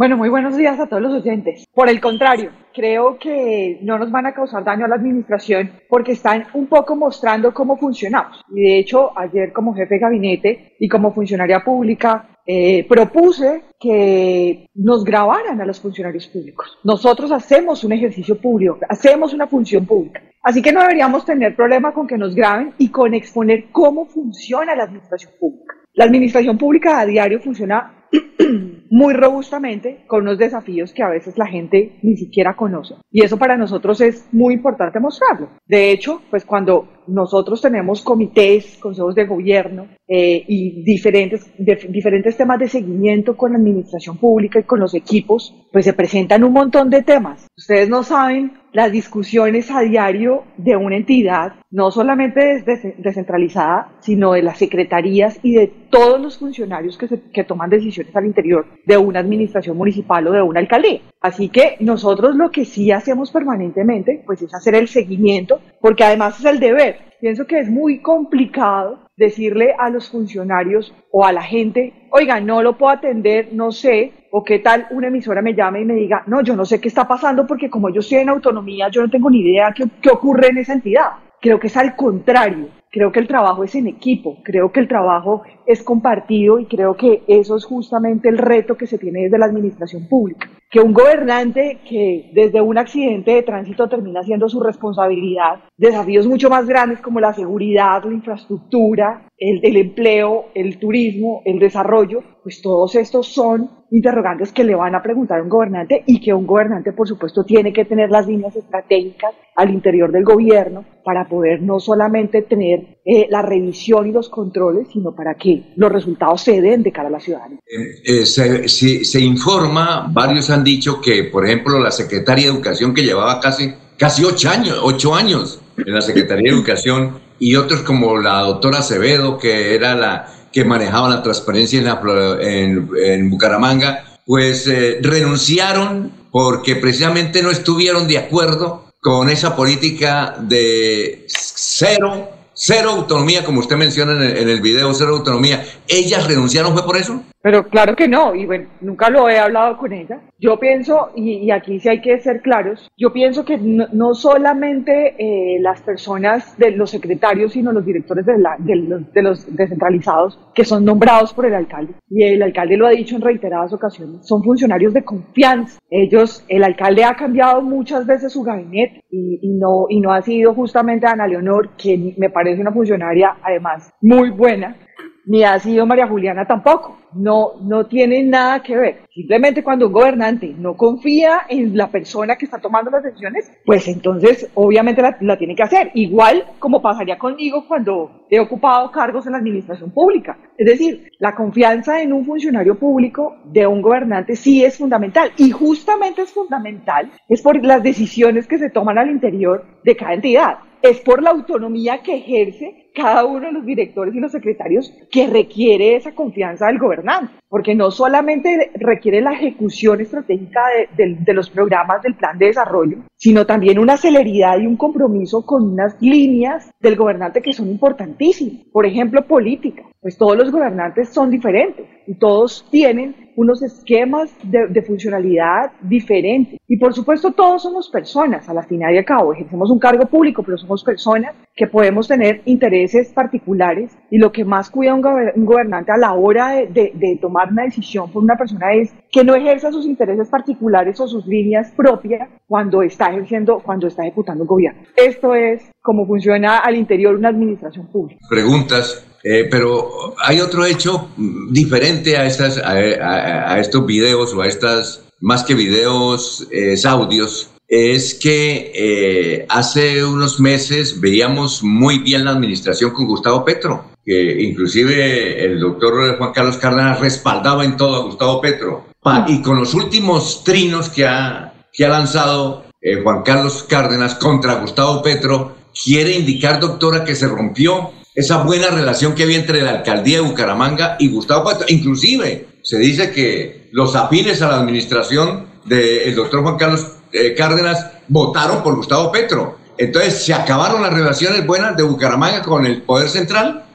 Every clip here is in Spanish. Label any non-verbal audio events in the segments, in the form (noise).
Bueno, muy buenos días a todos los oyentes. Por el contrario, creo que no nos van a causar daño a la administración porque están un poco mostrando cómo funcionamos. Y de hecho, ayer como jefe de gabinete y como funcionaria pública, eh, propuse que nos grabaran a los funcionarios públicos. Nosotros hacemos un ejercicio público, hacemos una función pública. Así que no deberíamos tener problema con que nos graben y con exponer cómo funciona la administración pública. La administración pública a diario funciona (clears throat) muy robustamente con unos desafíos que a veces la gente ni siquiera conoce. Y eso para nosotros es muy importante mostrarlo. De hecho, pues cuando nosotros tenemos comités, consejos de gobierno eh, y diferentes, diferentes temas de seguimiento con la administración pública y con los equipos, pues se presentan un montón de temas. Ustedes no saben las discusiones a diario de una entidad, no solamente descentralizada, sino de las secretarías y de todos los funcionarios que, que toman decisiones al interior de una administración municipal o de una alcaldía. Así que nosotros lo que sí hacemos permanentemente, pues es hacer el seguimiento, porque además es el deber. Pienso que es muy complicado decirle a los funcionarios o a la gente, oiga, no lo puedo atender, no sé, o qué tal una emisora me llame y me diga, no, yo no sé qué está pasando porque como yo estoy en autonomía, yo no tengo ni idea qué, qué ocurre en esa entidad. Creo que es al contrario. Creo que el trabajo es en equipo, creo que el trabajo es compartido y creo que eso es justamente el reto que se tiene desde la administración pública. Que un gobernante que desde un accidente de tránsito termina siendo su responsabilidad, desafíos mucho más grandes como la seguridad, la infraestructura, el, el empleo, el turismo, el desarrollo, pues todos estos son interrogantes que le van a preguntar a un gobernante y que un gobernante, por supuesto, tiene que tener las líneas estratégicas al interior del gobierno para poder no solamente tener eh, la revisión y los controles, sino para que los resultados se den de cara a la ciudadanía. Eh, eh, se, se, informa, varios han dicho que, por ejemplo, la Secretaría de Educación que llevaba casi, casi ocho años, ocho años en la Secretaría de Educación y otros como la doctora Acevedo, que era la que manejaba la transparencia en, la, en, Bucaramanga, pues renunciaron porque precisamente no estuvieron de acuerdo con esa política de cero cero autonomía, como usted menciona en el, en el, video, cero autonomía. ¿Ellas renunciaron fue por eso? Pero claro que no, y bueno, nunca lo he hablado con ella. Yo pienso, y, aquí sí hay que ser claros, yo pienso que no, solamente eh, las personas de los secretarios, sino los directores de, la, de, los, de, los, descentralizados que son nombrados por el alcalde, y el alcalde lo ha dicho en reiteradas ocasiones, son funcionarios de confianza. Ellos, el alcalde ha cambiado muchas veces su gabinete y, y no, y no ha sido justamente Ana Leonor, que me parece una funcionaria además muy buena, ni ha sido María Juliana tampoco. No, no tiene nada que ver. Simplemente cuando un gobernante no confía en la persona que está tomando las decisiones, pues entonces obviamente la, tiene que hacer. Igual como pasaría conmigo cuando he ocupado cargos en la administración pública. Es decir, la confianza en un funcionario público de un gobernante sí es fundamental. Y justamente es fundamental, es por las decisiones que se toman al interior de cada entidad. Es por la autonomía que ejerce cada uno de los directores y los secretarios que requiere esa confianza del gobernante, porque no solamente requiere la ejecución estratégica de, los programas del plan de desarrollo, sino también una celeridad y un compromiso con unas líneas del gobernante que son importantísimas. Por ejemplo, política. Pues todos los gobernantes son diferentes y todos tienen unos esquemas de, funcionalidad diferentes. Y por supuesto todos somos personas, a la final y al cabo, ejercemos un cargo público, pero somos personas que podemos tener intereses particulares y lo que más cuida un, gobernante a la hora de, de, tomar una decisión por una persona es que no ejerza sus intereses particulares o sus líneas propias cuando está ejerciendo, cuando está ejecutando un gobierno. Esto es cómo funciona al interior una administración pública. Preguntas eh, pero hay otro hecho diferente a, estas, a, estos videos o a estas, más que videos, es audios, es que eh, hace unos meses veíamos muy bien la administración con Gustavo Petro, que inclusive el doctor Juan Carlos Cárdenas respaldaba en todo a Gustavo Petro. y con los últimos trinos que ha, que ha lanzado eh, Juan Carlos Cárdenas contra Gustavo Petro, quiere indicar, doctora, que se rompió esa buena relación que había entre la alcaldía de Bucaramanga y Gustavo Petro. Inclusive se dice que los afines a la administración del doctor Juan Carlos eh, Cárdenas votaron por Gustavo Petro. Entonces, ¿se acabaron las relaciones buenas de Bucaramanga con el Poder Central?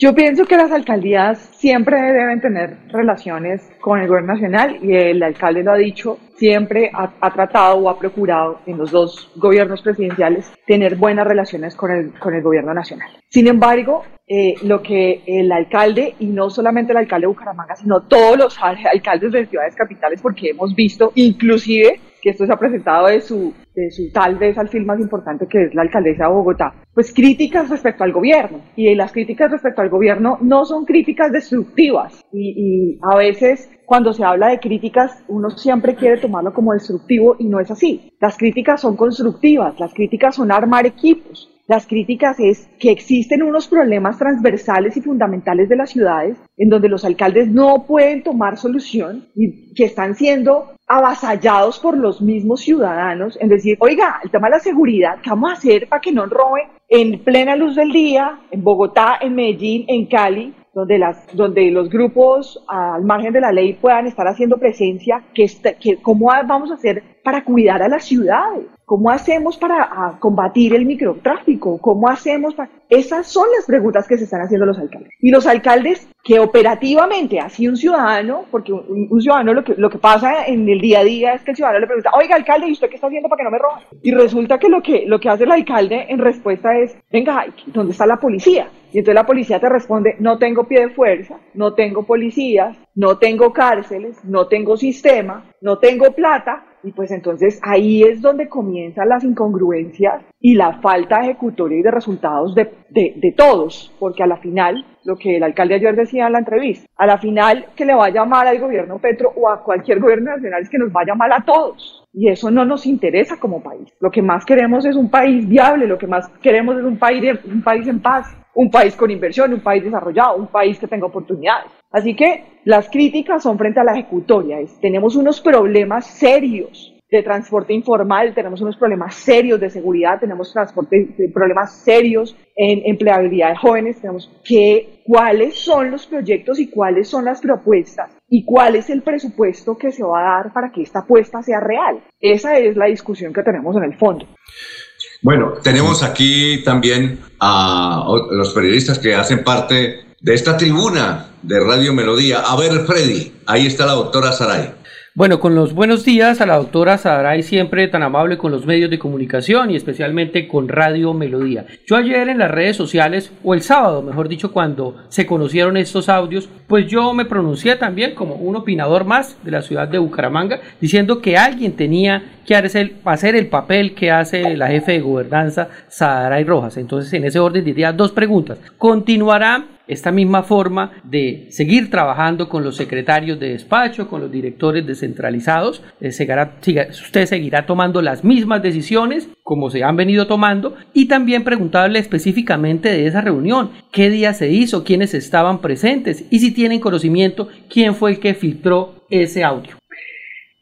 Yo pienso que las alcaldías siempre deben tener relaciones con el gobierno nacional y el alcalde lo ha dicho, siempre ha, tratado o ha procurado en los dos gobiernos presidenciales tener buenas relaciones con el, con el gobierno nacional. Sin embargo, eh, lo que el alcalde, y no solamente el alcalde de Bucaramanga, sino todos los (laughs) alcaldes de ciudades capitales, porque hemos visto inclusive que esto se ha presentado de su, de su tal vez al film más importante que es la alcaldesa de Bogotá, pues críticas respecto al gobierno. Y las críticas respecto al gobierno no son críticas destructivas. Y, y a veces cuando se habla de críticas, uno siempre quiere tomarlo como destructivo y no es así. Las críticas son constructivas, las críticas son armar equipos, las críticas es que existen unos problemas transversales y fundamentales de las ciudades en donde los alcaldes no pueden tomar solución y que están siendo avasallados por los mismos ciudadanos en decir, oiga, el tema de la seguridad, ¿qué vamos a hacer para que no roben en plena luz del día, en Bogotá, en Medellín, en Cali? donde, las, donde los grupos al margen de la ley puedan estar haciendo presencia, que, que, ¿cómo vamos a hacer para cuidar a las ciudades? ¿Cómo hacemos para combatir el microtráfico? ¿Cómo hacemos para...? Esas son las preguntas que se están haciendo los alcaldes. Y los alcaldes que operativamente, así un ciudadano, porque un, ciudadano lo que, lo que pasa en el día a día es que el ciudadano le pregunta, oiga alcalde, ¿y usted qué está haciendo para que no me roben? Y resulta que lo que, lo que hace el alcalde en respuesta es, venga, ¿dónde está la policía? Y entonces la policía te responde, no tengo pie de fuerza, no tengo policías, no tengo cárceles, no tengo sistema, no tengo plata, y pues entonces ahí es donde comienzan las incongruencias y la falta ejecutoria y de resultados de, de, todos, porque a la final, lo que el alcalde ayer decía en la entrevista, a la final que le vaya mal al gobierno Petro o a cualquier gobierno nacional es que nos vaya mal a todos. Y eso no nos interesa como país. Lo que más queremos es un país viable, lo que más queremos es un país, un país en paz, un país con inversión, un país desarrollado, un país que tenga oportunidades. Así que las críticas son frente a la ejecutoria. tenemos unos problemas serios de transporte informal, tenemos unos problemas serios de seguridad, tenemos transporte, problemas serios en empleabilidad de jóvenes, tenemos que cuáles son los proyectos y cuáles son las propuestas y cuál es el presupuesto que se va a dar para que esta apuesta sea real. Esa es la discusión que tenemos en el fondo. Bueno, tenemos aquí también a los periodistas que hacen parte de esta tribuna de Radio Melodía. A ver, Freddy, ahí está la doctora Saray. Bueno, con los buenos días a la doctora Sadaray, siempre tan amable con los medios de comunicación y especialmente con Radio Melodía. Yo ayer en las redes sociales, o el sábado, mejor dicho, cuando se conocieron estos audios, pues yo me pronuncié también como un opinador más de la ciudad de Bucaramanga, diciendo que alguien tenía que hacer el papel que hace la jefe de gobernanza, Sadaray Rojas. Entonces, en ese orden diría dos preguntas. ¿Continuará esta misma forma de seguir trabajando con los secretarios de despacho, con los directores descentralizados. Eh, usted seguirá tomando las mismas decisiones como se han venido tomando y también preguntarle específicamente de esa reunión, qué día se hizo, quiénes estaban presentes y si tienen conocimiento quién fue el que filtró ese audio.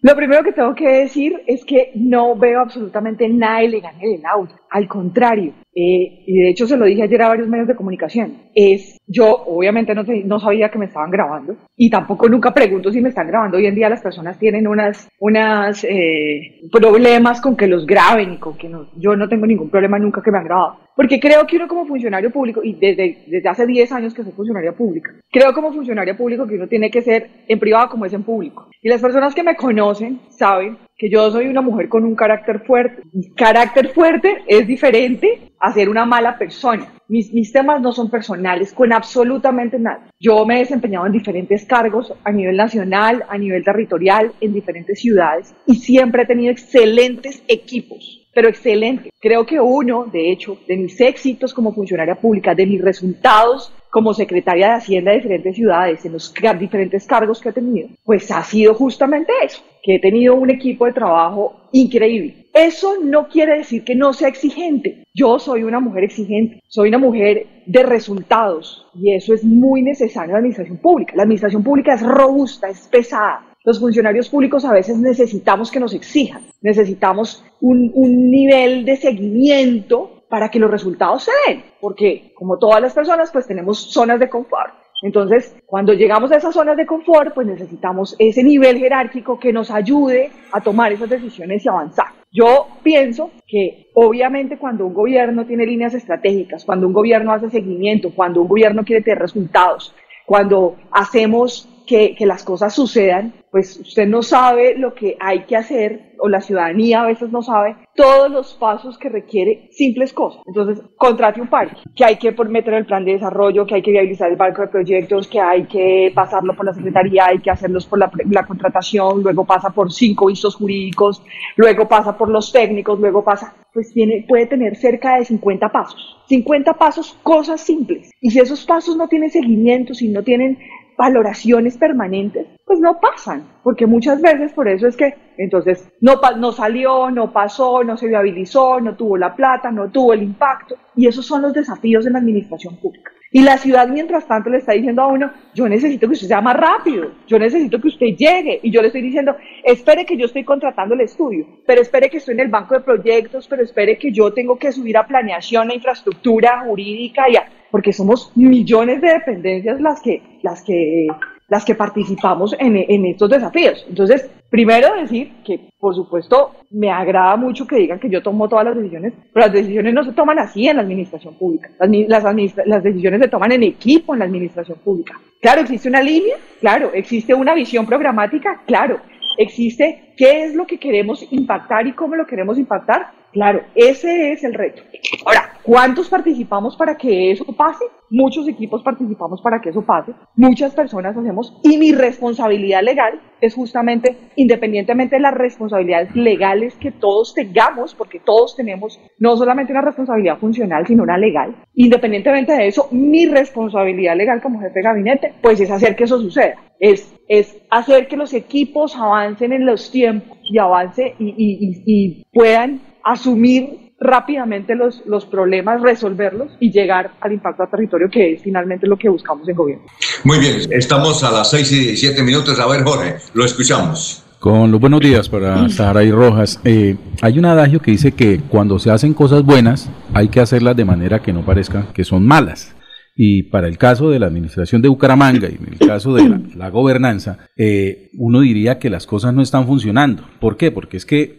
Lo primero que tengo que decir es que no veo absolutamente nada ilegal en el audio. Al contrario, eh, y de hecho se lo dije ayer a varios medios de comunicación, es yo obviamente no, no, sabía que me estaban grabando y tampoco nunca pregunto si me están grabando. Hoy en día las personas tienen unas, unas eh, problemas con que los graben y con que no, yo no tengo ningún problema nunca que me han grabado. Porque creo que uno como funcionario público, y desde, desde hace 10 años que soy funcionaria pública, creo como funcionario público que uno tiene que ser en privado como es en público. Y las personas que me conocen saben que yo soy una mujer con un carácter fuerte. carácter fuerte es diferente a ser una mala persona. Mis, mis temas no son personales con absolutamente nada. Yo me he desempeñado en diferentes cargos a nivel nacional, a nivel territorial, en diferentes ciudades y siempre he tenido excelentes equipos pero excelente. Creo que uno, de hecho, de mis éxitos como funcionaria pública, de mis resultados como secretaria de Hacienda de diferentes ciudades, en los diferentes cargos que he tenido, pues ha sido justamente eso, que he tenido un equipo de trabajo increíble. Eso no quiere decir que no sea exigente. Yo soy una mujer exigente, soy una mujer de resultados y eso es muy necesario en la administración pública. La administración pública es robusta, es pesada. Los funcionarios públicos a veces necesitamos que nos exijan, necesitamos un, nivel de seguimiento para que los resultados se den, porque como todas las personas, pues tenemos zonas de confort. Entonces, cuando llegamos a esas zonas de confort, pues necesitamos ese nivel jerárquico que nos ayude a tomar esas decisiones y avanzar. Yo pienso que obviamente cuando un gobierno tiene líneas estratégicas, cuando un gobierno hace seguimiento, cuando un gobierno quiere tener resultados, cuando hacemos que, las cosas sucedan, pues usted no sabe lo que hay que hacer, o la ciudadanía a veces no sabe, todos los pasos que requiere simples cosas. Entonces, contrate un parque, que hay que meter el plan de desarrollo, que hay que viabilizar el banco de proyectos, que hay que pasarlo por la secretaría, hay que hacerlos por la, la contratación, luego pasa por cinco vistos jurídicos, luego pasa por los técnicos, luego pasa, pues tiene, puede tener cerca de 50 pasos. 50 pasos, cosas simples. Y si esos pasos no tienen seguimiento, si no tienen valoraciones permanentes, pues no pasan, porque muchas veces por eso es que entonces no, no salió, no pasó, no se viabilizó, no tuvo la plata, no tuvo el impacto, y esos son los desafíos de la administración pública. Y la ciudad, mientras tanto, le está diciendo a uno, yo necesito que usted sea más rápido, yo necesito que usted llegue. Y yo le estoy diciendo, espere que yo estoy contratando el estudio, pero espere que estoy en el banco de proyectos, pero espere que yo tengo que subir a planeación, a infraestructura jurídica, y a, porque somos millones de dependencias las que, las que, las que participamos en, en estos desafíos. Entonces, primero decir que, por supuesto, me agrada mucho que digan que yo tomo todas las decisiones, pero las decisiones no se toman así en la administración pública. Las, las, las decisiones se toman en equipo en la administración pública. Claro, existe una línea, claro, existe una visión programática, claro, existe qué es lo que queremos impactar y cómo lo queremos impactar, Claro, ese es el reto. Ahora, ¿cuántos participamos para que eso pase? Muchos equipos participamos para que eso pase, muchas personas hacemos y mi responsabilidad legal es justamente, independientemente de las responsabilidades legales que todos tengamos, porque todos tenemos no solamente una responsabilidad funcional, sino una legal, independientemente de eso, mi responsabilidad legal como jefe de gabinete, pues es hacer que eso suceda, es, es hacer que los equipos avancen en los tiempos y avance y, y, y puedan asumir rápidamente los, los problemas, resolverlos y llegar al impacto a territorio, que es finalmente lo que buscamos en gobierno. Muy bien, estamos a las 6 y 7 minutos. A ver, Jorge, lo escuchamos. Con los buenos días para Sara y Rojas. Eh, hay un adagio que dice que cuando se hacen cosas buenas hay que hacerlas de manera que no parezca que son malas. Y para el caso de la administración de Bucaramanga y en el caso de la, gobernanza, eh, uno diría que las cosas no están funcionando. ¿Por qué? Porque es que,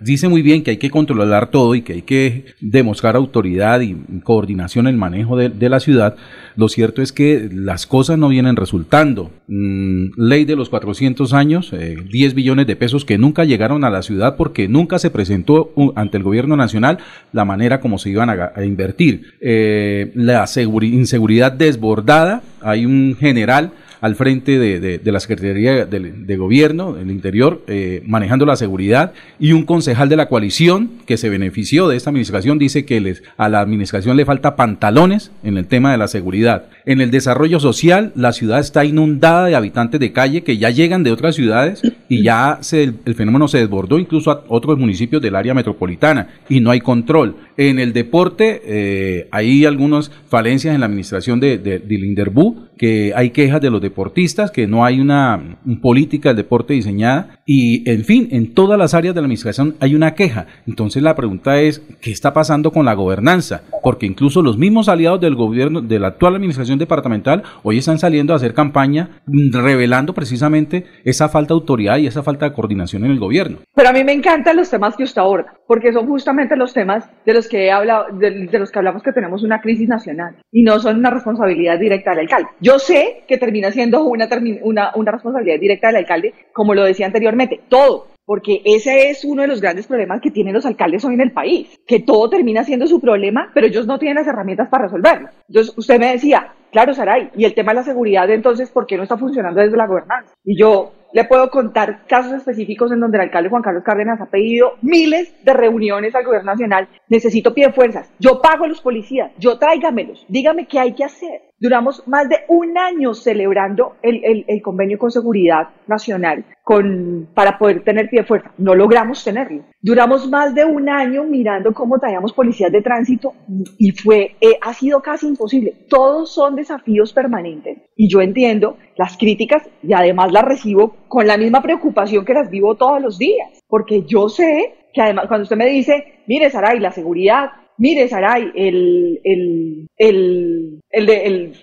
dice muy bien que hay que controlar todo y que hay que demostrar autoridad y coordinación en el manejo de, la ciudad. Lo cierto es que las cosas no vienen resultando. Mm, ley de los 400 años, 10 eh, billones de pesos que nunca llegaron a la ciudad porque nunca se presentó ante el gobierno nacional la manera como se iban a, invertir. Eh, la seguridad seguridad desbordada. Hay un general al frente de, la Secretaría de, Gobierno, del Interior, eh, manejando la seguridad, y un concejal de la coalición que se benefició de esta administración dice que les, a la administración le falta pantalones en el tema de la seguridad. En el desarrollo social, la ciudad está inundada de habitantes de calle que ya llegan de otras ciudades y ya se, el, fenómeno se desbordó incluso a otros municipios del área metropolitana y no hay control. En el deporte eh, hay algunas falencias en la administración de, de, del Inderbú, que hay quejas de los deportistas, que no hay una, política del deporte diseñada y, en fin, en todas las áreas de la administración hay una queja. Entonces la pregunta es, ¿qué está pasando con la gobernanza? Porque incluso los mismos aliados del gobierno, de la actual administración departamental, hoy están saliendo a hacer campaña mm, revelando precisamente esa falta de autoridad y esa falta de coordinación en el gobierno. Pero a mí me encantan los temas que usted aborda, porque son justamente los temas de los que he hablado, de, los que hablamos que tenemos una crisis nacional y no son una responsabilidad directa del alcalde. Yo sé que termina siendo una, una, una responsabilidad directa del alcalde, como lo decía anteriormente, todo, porque ese es uno de los grandes problemas que tienen los alcaldes hoy en el país, que todo termina siendo su problema, pero ellos no tienen las herramientas para resolverlo. Entonces, usted me decía, claro, Saray, y el tema de la seguridad, entonces, ¿por qué no está funcionando desde la gobernanza? Y yo le puedo contar casos específicos en donde el alcalde Juan Carlos Cárdenas ha pedido miles de reuniones al gobierno nacional. Necesito pie de fuerzas. Yo pago a los policías. Yo tráigamelos. Dígame qué hay que hacer. Duramos más de un año celebrando el, el, convenio con seguridad nacional con, para poder tener pie de fuerza. No logramos tenerlo. Duramos más de un año mirando cómo traíamos policías de tránsito y fue, eh, ha sido casi imposible. Todos son desafíos permanentes. Y yo entiendo las críticas y además las recibo con la misma preocupación que las vivo todos los días. Porque yo sé que además cuando usted me dice, mire, Saray, la seguridad mire, Saray, el,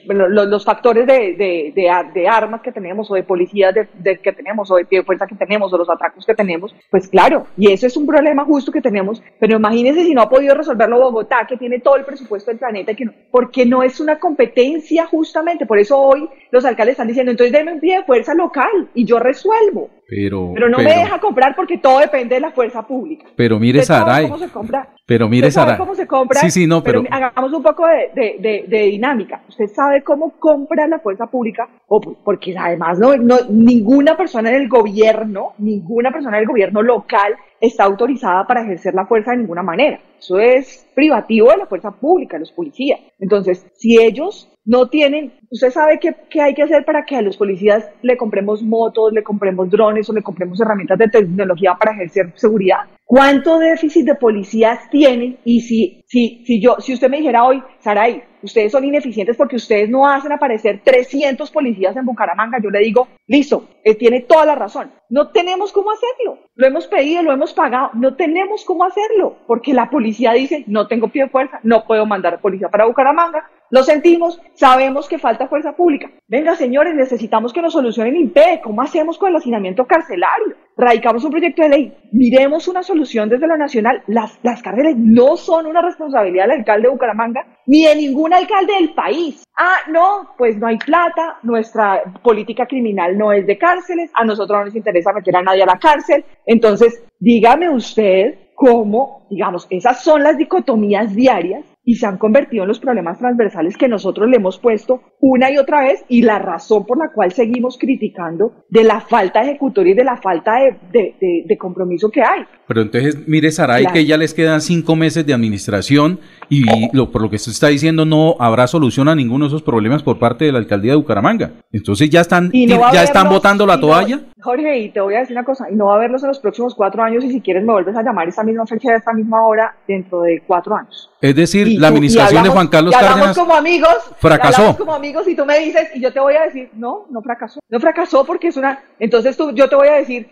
los, factores de, armas que tenemos o de policías que tenemos o de pie de fuerza que tenemos o los atracos que tenemos, pues claro, y eso es un problema justo que tenemos, pero imagínense si no ha podido resolverlo Bogotá, que tiene todo el presupuesto del planeta, que no, porque no es una competencia justamente, por eso hoy los alcaldes están diciendo, entonces denme un pie de fuerza local y yo resuelvo. Pero, pero no me deja comprar porque todo depende de la fuerza pública. Pero mire, Saray. ¿Cómo se compra? Pero mire, Saray. ¿Cómo se compra? Sí, sí, no, pero. hagamos un poco de, dinámica. ¿Usted sabe cómo compra la fuerza pública? O porque además no, no, ninguna persona en el gobierno, ninguna persona del gobierno local está autorizada para ejercer la fuerza de ninguna manera. Eso es privativo de la fuerza pública, los policías. Entonces, si ellos no tienen, usted sabe qué, qué, hay que hacer para que a los policías le compremos motos, le compremos drones o le compremos herramientas de tecnología para ejercer seguridad. ¿Cuánto déficit de policías tienen? Y si, si, si yo, si usted me dijera hoy, Saray, ustedes son ineficientes porque ustedes no hacen aparecer 300 policías en Bucaramanga, yo le digo, listo, él tiene toda la razón. No tenemos cómo hacerlo. Lo hemos pedido, lo hemos pagado, no tenemos cómo hacerlo porque la policía dice, no tengo pie de fuerza, no puedo mandar policía para Bucaramanga, lo sentimos, sabemos que falta fuerza pública. Venga, señores, necesitamos que nos solucionen IPE. ¿Cómo hacemos con el hacinamiento carcelario? Radicamos un proyecto de ley. Miremos una solución desde lo nacional. Las, las cárceles no son una responsabilidad del alcalde de Bucaramanga ni de ningún alcalde del país. Ah, no, pues no hay plata, nuestra política criminal no es de cárceles, a nosotros no nos interesa meter a nadie a la cárcel. Entonces, dígame usted cómo, digamos, esas son las dicotomías diarias y se han convertido en los problemas transversales que nosotros le hemos puesto una y otra vez y la razón por la cual seguimos criticando de la falta de ejecutoria y de la falta de, de, compromiso que hay. Pero entonces, mire, Saray, que ya les quedan cinco meses de administración y lo, por lo que se está diciendo no habrá solución a ninguno de esos problemas por parte de la alcaldía de Bucaramanga. Entonces ya están, ya están botando la toalla. Jorge, y te voy a decir una cosa, y no va a verlos en los próximos cuatro años y si quieres me vuelves a llamar esa misma fecha, esta misma hora, dentro de cuatro años. Es decir, la administración de Juan Carlos Cárdenas como amigos, fracasó. como amigos y tú me dices, y yo te voy a decir, no, no fracasó. No fracasó porque es una... Entonces tú, yo te voy a decir,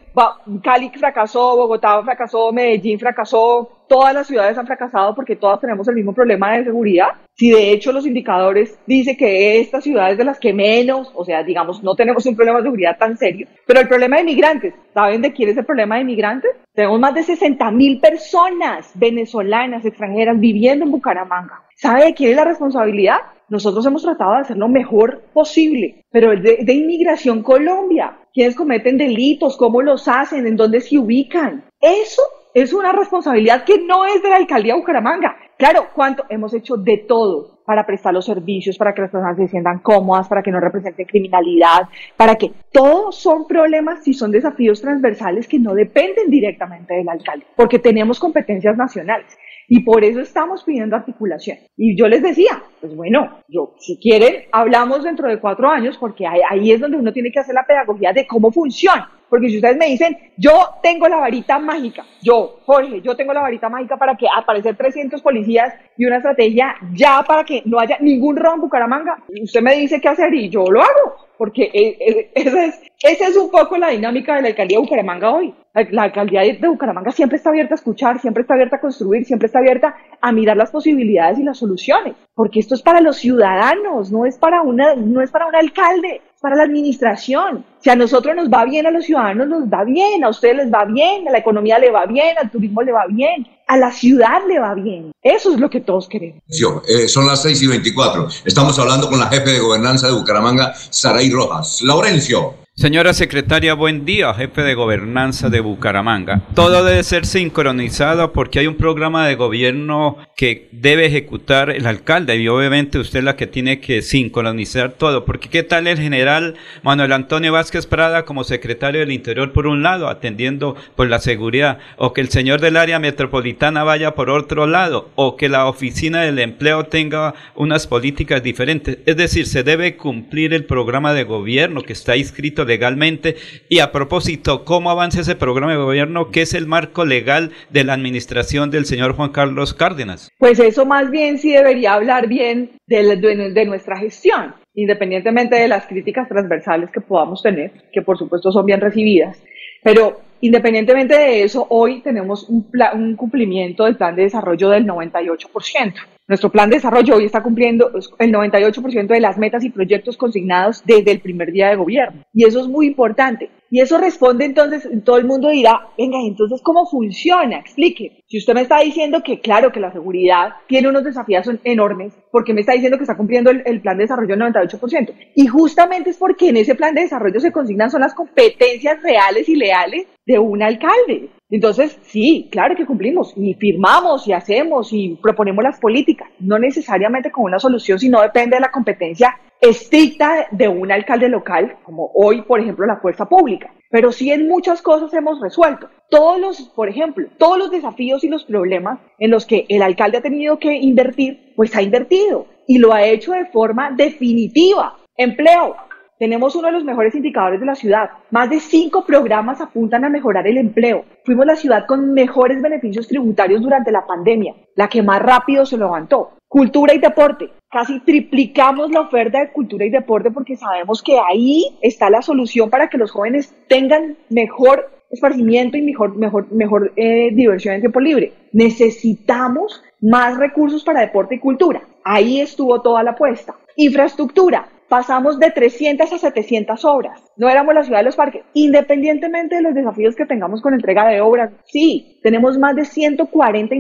Cali fracasó, Bogotá fracasó, Medellín fracasó, todas las ciudades han fracasado porque todas tenemos el mismo problema de seguridad. Si de hecho los indicadores dicen que estas ciudades de las que menos, o sea, digamos, no tenemos un problema de seguridad tan serio, pero el problema de migrantes, ¿saben de quién es el problema de migrantes? Tenemos más de 60 mil personas venezolanas, extranjeras, viviendo en Bucaramanga. ¿Sabe de quién es la responsabilidad? Nosotros hemos tratado de hacer lo mejor posible, pero de, de Inmigración Colombia, quiénes cometen delitos, cómo los hacen, en dónde se ubican. Eso es una responsabilidad que no es de la alcaldía de Bucaramanga. Claro, ¿cuánto? Hemos hecho de todo para prestar los servicios, para que las personas se sientan cómodas, para que no representen criminalidad, para que todos son problemas y son desafíos transversales que no dependen directamente del alcalde, porque tenemos competencias nacionales. Y por eso estamos pidiendo articulación. Y yo les decía, pues bueno, yo, si quieren, hablamos dentro de cuatro años, porque ahí, ahí es donde uno tiene que hacer la pedagogía de cómo funciona. Porque si ustedes me dicen, yo tengo la varita mágica, yo, Jorge, yo tengo la varita mágica para que aparecer 300 policías y una estrategia ya para que no haya ningún robo en Bucaramanga, usted me dice qué hacer y yo lo hago porque e, e, esa es, esa es un poco la dinámica de la alcaldía de Bucaramanga hoy. La alcaldía de Bucaramanga siempre está abierta a escuchar, siempre está abierta a construir, siempre está abierta a mirar las posibilidades y las soluciones, porque esto es para los ciudadanos, no es para una, no es para un alcalde, para la administración. Si a nosotros nos va bien, a los ciudadanos nos va bien, a ustedes les va bien, a la economía le va bien, al turismo le va bien, a la ciudad le va bien. Eso es lo que todos queremos. Eh, son las 6 y 24. Estamos hablando con la jefe de gobernanza de Bucaramanga, Saray Rojas. Laurencio. Señora secretaria, buen día, jefe de gobernanza de Bucaramanga. Todo debe ser sincronizado porque hay un programa de gobierno que debe ejecutar el alcalde y obviamente usted la que tiene que sincronizar todo. Porque qué tal el general Manuel Antonio Vázquez Prada como secretario del Interior por un lado, atendiendo por la seguridad, o que el señor del área metropolitana vaya por otro lado, o que la oficina del empleo tenga unas políticas diferentes. Es decir, se debe cumplir el programa de gobierno que está inscrito legalmente. Y a propósito, ¿cómo avanza ese programa de gobierno? ¿Qué es el marco legal de la administración del señor Juan Carlos Cárdenas? Pues eso más bien sí debería hablar bien de, nuestra gestión. independientemente de las críticas transversales que podamos tener, que por supuesto son bien recibidas, pero independientemente de eso, hoy tenemos un, un cumplimiento del plan de desarrollo del 98%. Nuestro plan de desarrollo hoy está cumpliendo el 98% de las metas y proyectos consignados desde el primer día de gobierno. Y eso es muy importante. Y eso responde entonces, todo el mundo dirá, venga, entonces, ¿cómo funciona? Explique. Si usted me está diciendo que, claro, que la seguridad tiene unos desafíos enormes, ¿por qué me está diciendo que está cumpliendo el, el plan de desarrollo del 98%? Y justamente es porque en ese plan de desarrollo se consignan son las competencias reales y leales de un alcalde. Entonces, sí, claro que cumplimos y firmamos y hacemos y proponemos las políticas, no necesariamente con una solución, sino depende de la competencia estricta de un alcalde local, como hoy, por ejemplo, la fuerza pública. Pero sí en muchas cosas hemos resuelto. Todos los, por ejemplo, todos los desafíos y los problemas en los que el alcalde ha tenido que invertir, pues ha invertido y lo ha hecho de forma definitiva. Empleo, tenemos uno de los mejores indicadores de la ciudad. Más de cinco programas apuntan a mejorar el empleo. Fuimos la ciudad con mejores beneficios tributarios durante la pandemia, la que más rápido se levantó. Cultura y deporte. Casi triplicamos la oferta de cultura y deporte porque sabemos que ahí está la solución para que los jóvenes tengan mejor esparcimiento y mejor, mejor, mejor eh, diversión en tiempo libre. Necesitamos más recursos para deporte y cultura. Ahí estuvo toda la apuesta. Infraestructura pasamos de 300 a 700 obras. No éramos la ciudad de los parques. Independientemente de los desafíos que tengamos con entrega de obras, sí, tenemos más de 140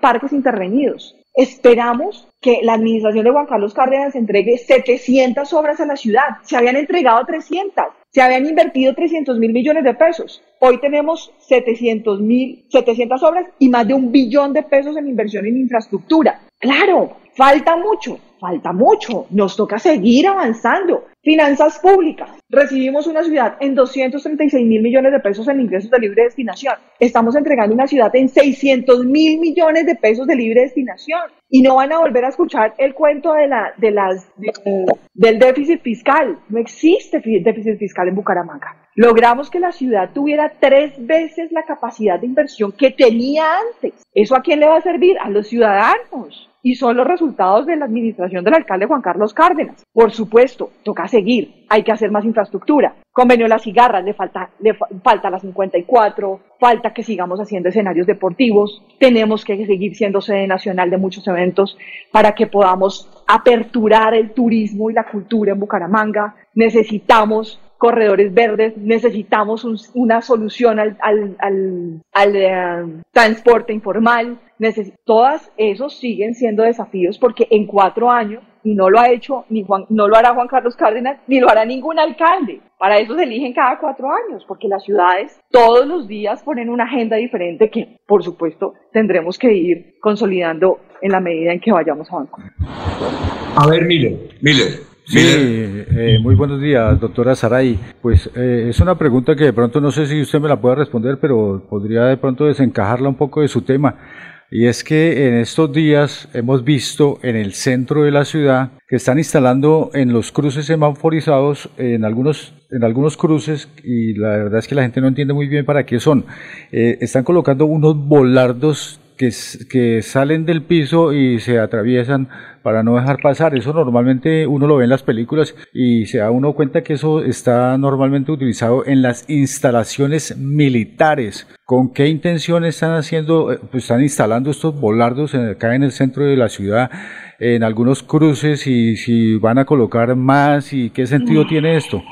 parques intervenidos. Esperamos que la administración de Juan Carlos Cárdenas entregue 700 obras a la ciudad. Se habían entregado 300. Se habían invertido 300 mil millones de pesos. Hoy tenemos 700 mil, 700 obras y más de un billón de pesos en inversión en infraestructura. Claro, falta mucho, falta mucho, nos toca seguir avanzando. Finanzas públicas. Recibimos una ciudad en 236 mil millones de pesos en ingresos de libre destinación. Estamos entregando una ciudad en 600 mil millones de pesos de libre destinación. Y no van a volver a escuchar el cuento de la, de las, del déficit fiscal. No existe déficit fiscal en Bucaramanga. Logramos que la ciudad tuviera tres veces la capacidad de inversión que tenía antes. ¿Eso a quién le va a servir? A los ciudadanos y son los resultados de la administración del alcalde Juan Carlos Cárdenas. Por supuesto, toca seguir, hay que hacer más infraestructura. Convenio Las Cigarras, le falta, le falta la 54, falta que sigamos haciendo escenarios deportivos, tenemos que seguir siendo sede nacional de muchos eventos para que podamos aperturar el turismo y la cultura en Bucaramanga. Necesitamos corredores verdes, necesitamos una solución al, al, eh, transporte informal, todas esos siguen siendo desafíos porque en cuatro años, y no lo ha hecho ni Juan, no lo hará Juan Carlos Cárdenas, ni lo hará ningún alcalde. Para eso se eligen cada cuatro años, porque las ciudades todos los días ponen una agenda diferente que, por supuesto, tendremos que ir consolidando en la medida en que vayamos avanzando. A ver, Miller, Miller, Sí, eh, muy buenos días, doctora Saray. Pues eh, es una pregunta que de pronto no sé si usted me la puede responder, pero podría de pronto desencajarla un poco de su tema. Y es que en estos días hemos visto en el centro de la ciudad que están instalando en los cruces semaforizados, en algunos, en algunos cruces, y la verdad es que la gente no entiende muy bien para qué son. Eh, están colocando unos volardos que, que salen del piso y se atraviesan para no dejar pasar. Eso normalmente uno lo ve en las películas y se da uno cuenta que eso está normalmente utilizado en las instalaciones militares. ¿Con qué intención están haciendo, eh, pues están instalando estos volardos acá en el centro de la ciudad, en algunos cruces y si van a colocar más y qué sentido tiene esto?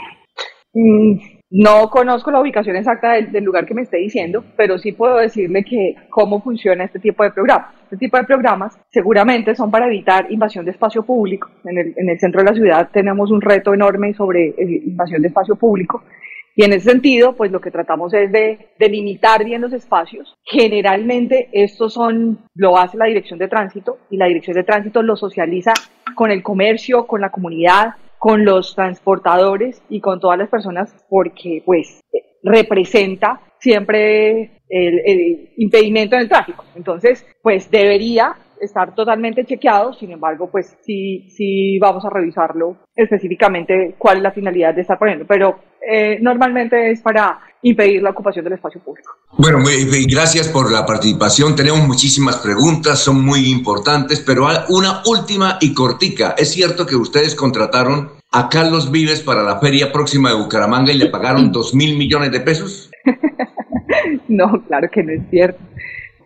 Mm, no conozco la ubicación exacta del, lugar que me esté diciendo, pero sí puedo decirle que cómo funciona este tipo de programas. Este tipo de programas seguramente son para evitar invasión de espacio público. En el, en el centro de la ciudad tenemos un reto enorme sobre eh, invasión de espacio público. Y en ese sentido, pues lo que tratamos es de delimitar bien los espacios. Generalmente estos son, lo hace la dirección de tránsito y la dirección de tránsito lo socializa con el comercio, con la comunidad, con los transportadores y con todas las personas porque pues representa siempre el, impedimento en el tráfico. Entonces, pues debería estar totalmente chequeado, sin embargo, pues sí, sí vamos a revisarlo específicamente cuál es la finalidad de estar poniendo, pero eh, normalmente es para impedir la ocupación del espacio público. Bueno, gracias por la participación. Tenemos muchísimas preguntas, son muy importantes, pero una última y cortica. ¿Es cierto que ustedes contrataron a Carlos Vives para la feria próxima de Bucaramanga y le pagaron (laughs) dos mil millones de pesos? (laughs) no, claro que no es cierto.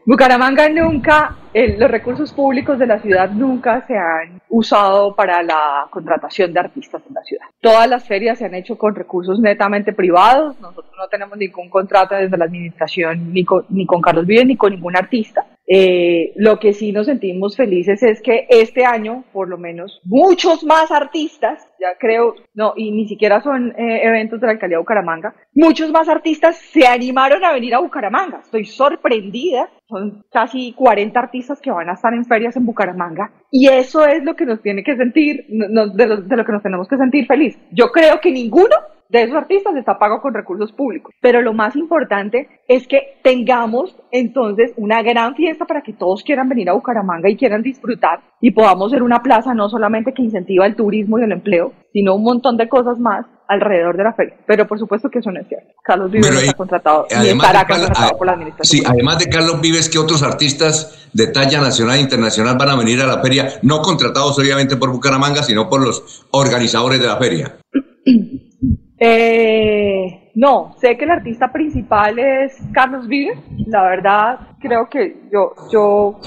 Bucaramanga nunca, los recursos públicos de la ciudad nunca se han usado para la contratación de artistas en la ciudad. Todas las ferias se han hecho con recursos netamente privados. Nosotros no tenemos ningún contrato desde la administración ni con, ni con Carlos Vives ni con ningún artista. Eh, lo que sí nos sentimos felices es que este año, por lo menos, muchos más artistas, ya creo, no, y ni siquiera son eh, eventos de la alcaldía de Bucaramanga, muchos más artistas se animaron a venir a Bucaramanga. Estoy sorprendida. Son casi 40 artistas que van a estar en ferias en Bucaramanga. Y eso es lo que nos tiene que sentir, de, lo, de lo que nos tenemos que sentir feliz. Yo creo que ninguno de esos artistas está pago con recursos públicos. Pero lo más importante es que tengamos entonces una gran fiesta para que todos quieran venir a Bucaramanga y quieran disfrutar y podamos ser una plaza no solamente que incentiva el turismo y el empleo, sino un montón de cosas más alrededor de la feria. Pero por supuesto que eso no es cierto. Carlos Vives está contratado y estará contratado por la administración. Sí, además de Carlos Vives, ¿qué otros artistas de talla nacional e internacional van a venir a la feria? No contratados obviamente por Bucaramanga, sino por los organizadores de la feria. (clears throat) Eh, no, sé que el artista principal es Carlos Vives. La verdad, creo que yo, yo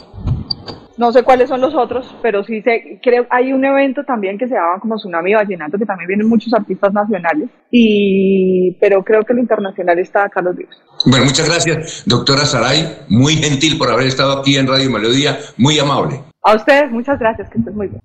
no sé cuáles son los otros, pero sí sé, creo hay un evento también que se llama como Tsunami Vallenato, que también vienen muchos artistas nacionales, y pero creo que el internacional está Carlos Vives. Bueno, muchas gracias, doctora Saray, muy gentil por haber estado aquí en Radio Melodía, muy amable. A ustedes, muchas gracias, que estés muy bien.